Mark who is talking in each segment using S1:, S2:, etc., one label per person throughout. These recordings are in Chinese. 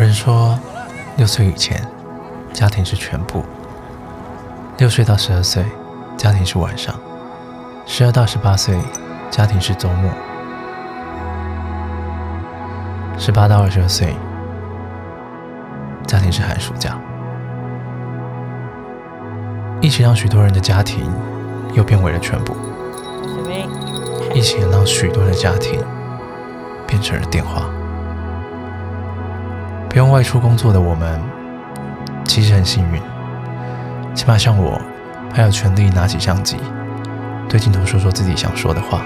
S1: 人说，六岁以前，家庭是全部；六岁到十二岁，家庭是晚上；十二到十八岁，家庭是周末；十八到二十二岁，家庭是寒暑假。疫情让许多人的家庭又变为了全部，一起让许多的家庭变成了电话。不用外出工作的我们，其实很幸运，起码像我，还有权利拿起相机，对镜头说说自己想说的话。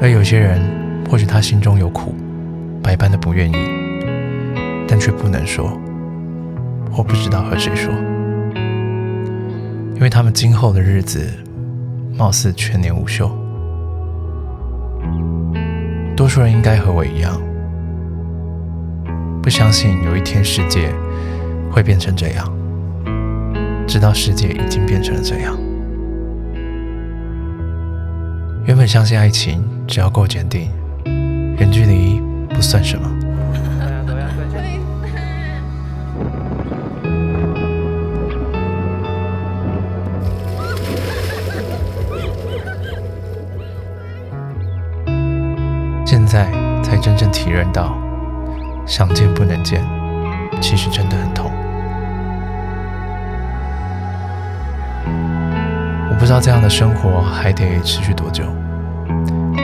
S1: 而有些人，或许他心中有苦，百般的不愿意，但却不能说，或不知道和谁说，因为他们今后的日子，貌似全年无休。多数人应该和我一样，不相信有一天世界会变成这样，直到世界已经变成了这样。原本相信爱情，只要够坚定，远距离不算什么。在才真正体认到，想见不能见，其实真的很痛。我不知道这样的生活还得持续多久，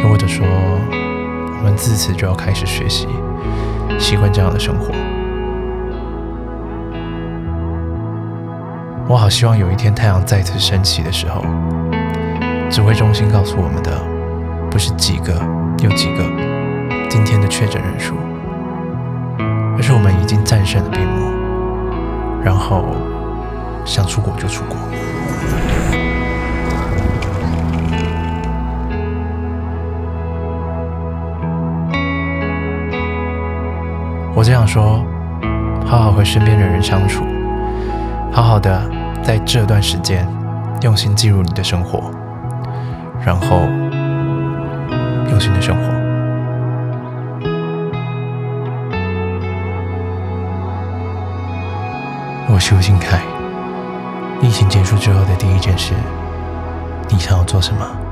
S1: 又或者说，我们自此就要开始学习，习惯这样的生活。我好希望有一天太阳再次升起的时候，指挥中心告诉我们的，不是几个。有几个今天的确诊人数，而是我们已经战胜了病魔，然后想出国就出国。我这样说，好好和身边的人相处，好好的在这段时间用心记录你的生活，然后。用心的生活。我是吴新凯。疫情结束之后的第一件事，你想要做什么？